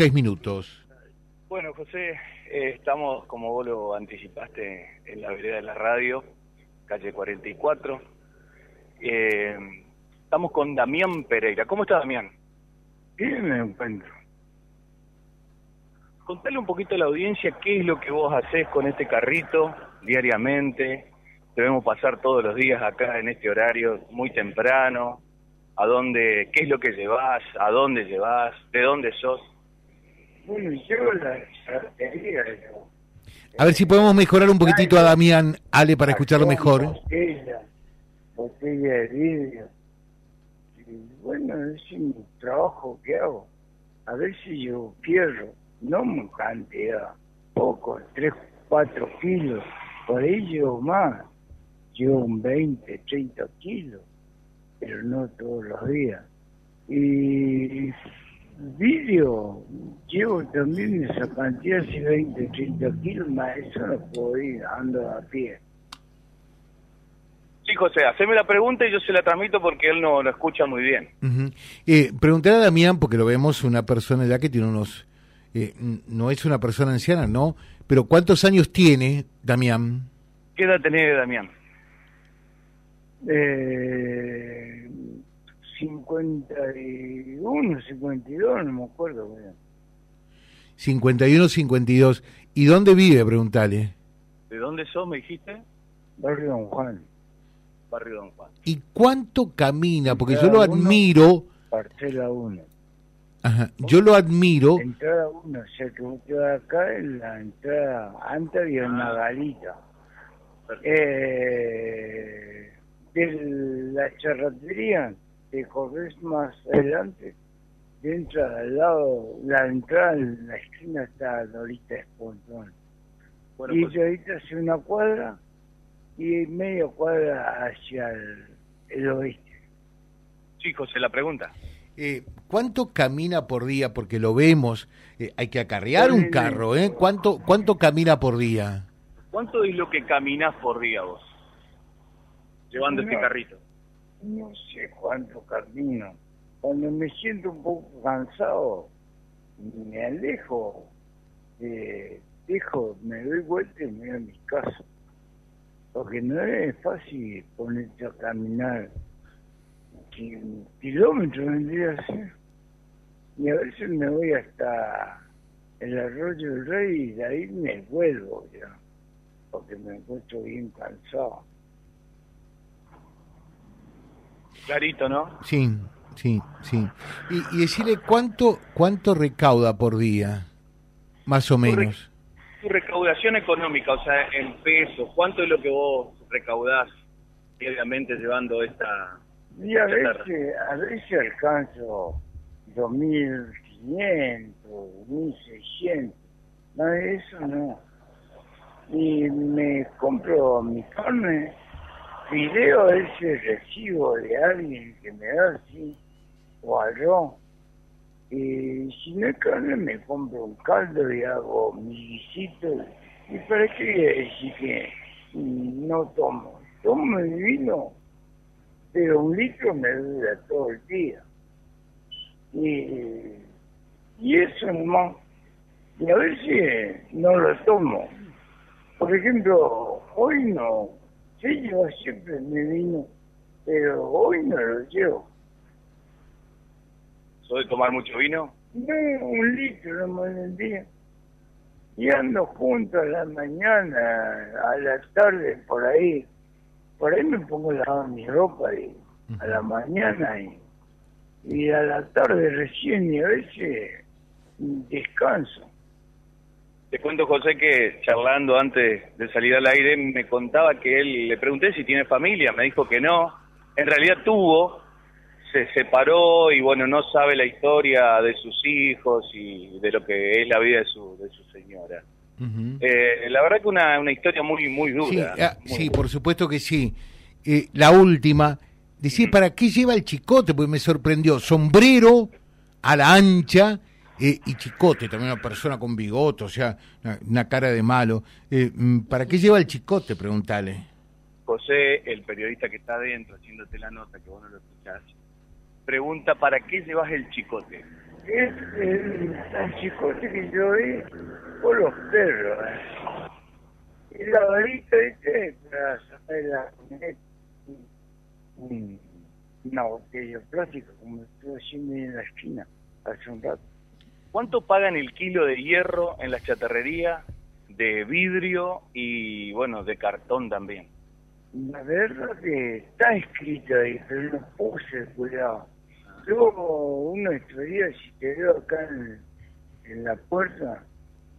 Seis minutos. Bueno, José, eh, estamos, como vos lo anticipaste, en la vereda de la radio, calle 44. Eh, estamos con Damián Pereira. ¿Cómo está Damián? Bien me encuentro. Contale un poquito a la audiencia qué es lo que vos haces con este carrito diariamente. Debemos pasar todos los días acá en este horario, muy temprano. ¿A dónde, qué es lo que llevas? ¿A dónde llevas? ¿De dónde sos? Bueno, yo la yo. A ver si podemos mejorar un poquitito a Damián, Ale, para escucharlo mejor. Botella, botella de vidrio. Y bueno, ese es mi trabajo que hago. A ver si yo pierdo, no en cantidad, poco, 3, 4 kilos. Por llevo más. Llevo un 20, 30 kilos, pero no todos los días. Y vidrio, llevo también esa cantidad, si 20, 30 kilos, más eso no puedo ir, ando a pie. Sí, José, haceme la pregunta y yo se la transmito porque él no lo escucha muy bien. Ujú. eh, preguntar a Damián, porque lo vemos una persona ya que tiene unos... eh, no es una persona anciana, ¿no? Pero ¿cuántos años tiene Damián? ¿Qué edad tenés, Damián? Eh, 51, 52, no me acuerdo. bien. 51, 52. ¿Y dónde vive? Preguntale. ¿De dónde sos, me dijiste? Barrio Don Juan, Barrio Don Juan. ¿Y cuánto camina? Porque yo Cada lo uno- admiro. parcela 1. Ajá, yo lo admiro. Entrada 1, o sea que vos acá en la entrada, antes había una galita. Eh, de la charretería, te corres más adelante, dentro al lado, la entrada en la esquina está Dorita Espontón. Bueno, y pues, de ahorita hace una cuadra y media cuadra hacia el, el oeste. sí, José, la pregunta. Eh, ¿Cuánto camina por día? Porque lo vemos. eh, hay que acarrear un carro, ¿eh? ¿Cuánto, ¿Cuánto camina por día? ¿Cuánto es lo que caminás por día vos? Llevando este carrito. No sé cuánto camino. Cuando me siento un poco cansado, me alejo, eh, dejo, me doy vuelta y me voy a mi casa. Porque no es fácil ponerte a caminar ki- kilómetros vendría a ser. Y a veces me voy hasta el arroyo del rey y de ahí me vuelvo ya, porque me encuentro bien cansado. Clarito, ¿no? Sí, sí, sí. Y, y decirle cuánto, cuánto recauda por día, más o menos. Tu recaudación económica, o sea, en pesos, ¿cuánto es lo que vos recaudás diariamente llevando esta... Y a veces, a veces alcanzo 2.500, 1.600, más de eso no. Y me compro mi carne, video ese recibo de alguien que me da así, o arroz. Y si no hay carne, me compro un caldo y hago mi guisito. ¿Y para qué decir que no tomo? Tomo mi vino pero un litro me dura todo el día. Y, y eso nomás. Y a veces no lo tomo. Por ejemplo, hoy no. Yo llevo siempre mi vino, pero hoy no lo llevo. ¿Sos de tomar mucho vino? No, un litro nomás en el día. Y ando junto a la mañana, a la tarde, por ahí. Por ahí me pongo a lavar mi ropa y a la mañana y, y a la tarde recién y a veces descanso. Te cuento, José, que charlando antes de salir al aire, me contaba que él, le pregunté si tiene familia, me dijo que no. En realidad tuvo, se separó y bueno, no sabe la historia de sus hijos y de lo que es la vida de su, de su señora. Eh, la verdad que una, una historia muy, muy Sí, dura. ah, muy sí, dura. por supuesto que sí. Eh, la última, decir, ¿para qué lleva el chicote? Porque me sorprendió. Sombrero a la ancha eh, y chicote, también una persona con bigote, o sea, una, una cara de malo. Eh, mm, ¿Para qué lleva el chicote? Preguntale. José, el periodista que está adentro haciéndote la nota, que vos no lo escuchás, pregunta, ¿para qué llevas el chicote? es el chicote que yo vi por los perros. Y la varita, ¿viste? Para sacar la un, una botella plástica, como estuve haciendo ahí en la esquina hace un rato. ¿Cuánto pagan el kilo de hierro en la chatarrería de vidrio y, bueno, de cartón también? La verdad que está escrito ahí, pero no puse cuidado. Luego uno estudia, si te veo acá en, la puerta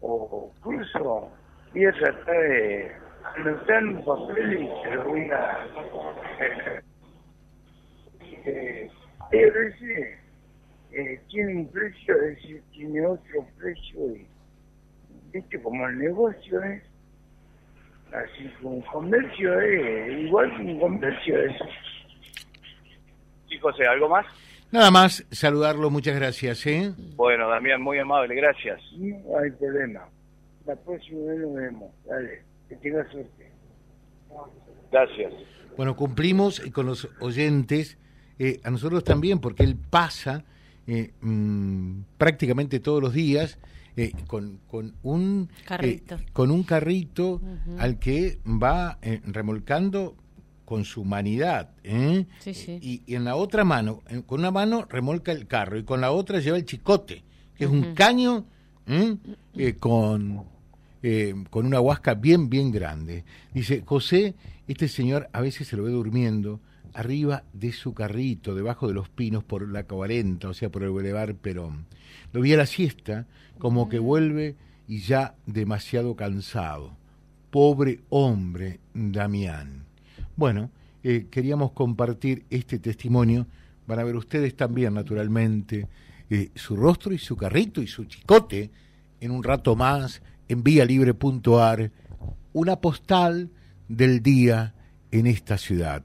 o cruzo, voy a tratar de anotar un papel y te lo voy a... Eh, eh, tiene un precio, a veces tiene otro precio y, viste, como el negocio es así como un comercio es igual que un comercio es Sí, José, ¿algo más? Nada más, saludarlo, muchas gracias. ¿eh? Bueno, Damián, muy amable, gracias. no hay problema la próxima vez nos vemos dale que tengas suerte Gracias. Bueno, cumplimos con los oyentes, eh, a nosotros también, porque él pasa eh, mm, prácticamente todos los días eh, con, con un Carrito. eh, con un carrito al que va remolcando con su humanidad. Sí, sí. Y, y en la otra mano, con una mano remolca el carro y con la otra lleva el chicote, que es un caño con, con una huasca bien, bien grande. Dice, José, este señor a veces se lo ve durmiendo arriba de su carrito, debajo de los pinos por la 40, o sea, por el Boulevard Perón. Lo vi a la siesta, como que vuelve y ya demasiado cansado. Pobre hombre, Damián. Bueno, eh, queríamos compartir este testimonio. Van a ver ustedes también, naturalmente, eh, su rostro y su carrito y su chicote en un rato más en vialibre.ar, una postal del día en esta ciudad.